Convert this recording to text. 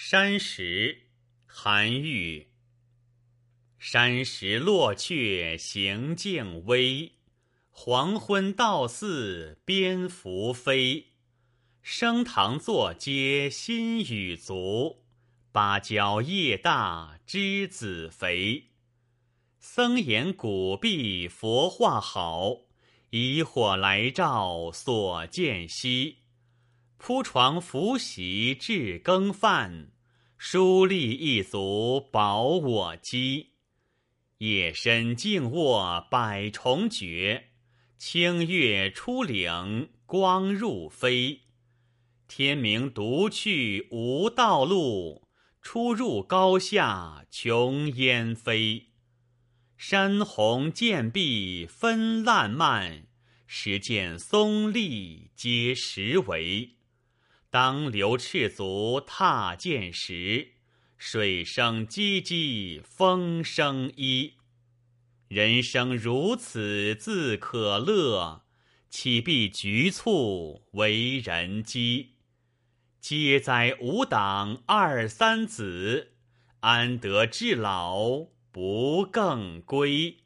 山石，韩愈。山石落却行径微，黄昏到寺蝙蝠飞。升堂坐阶新雨足，芭蕉叶大枝子肥。僧言古壁佛画好，以火来照所见稀。铺床拂席置羹饭，疏立一足保我饥。夜深静卧百重绝，清月出岭光入飞。天明独去无道路，出入高下穷烟飞。山红涧碧分烂漫，石见松立皆石围。当留赤足踏剑石，水声唧唧风声依。人生如此自可乐，岂必局促为人机？皆哉吾党二三子，安得至老不更归？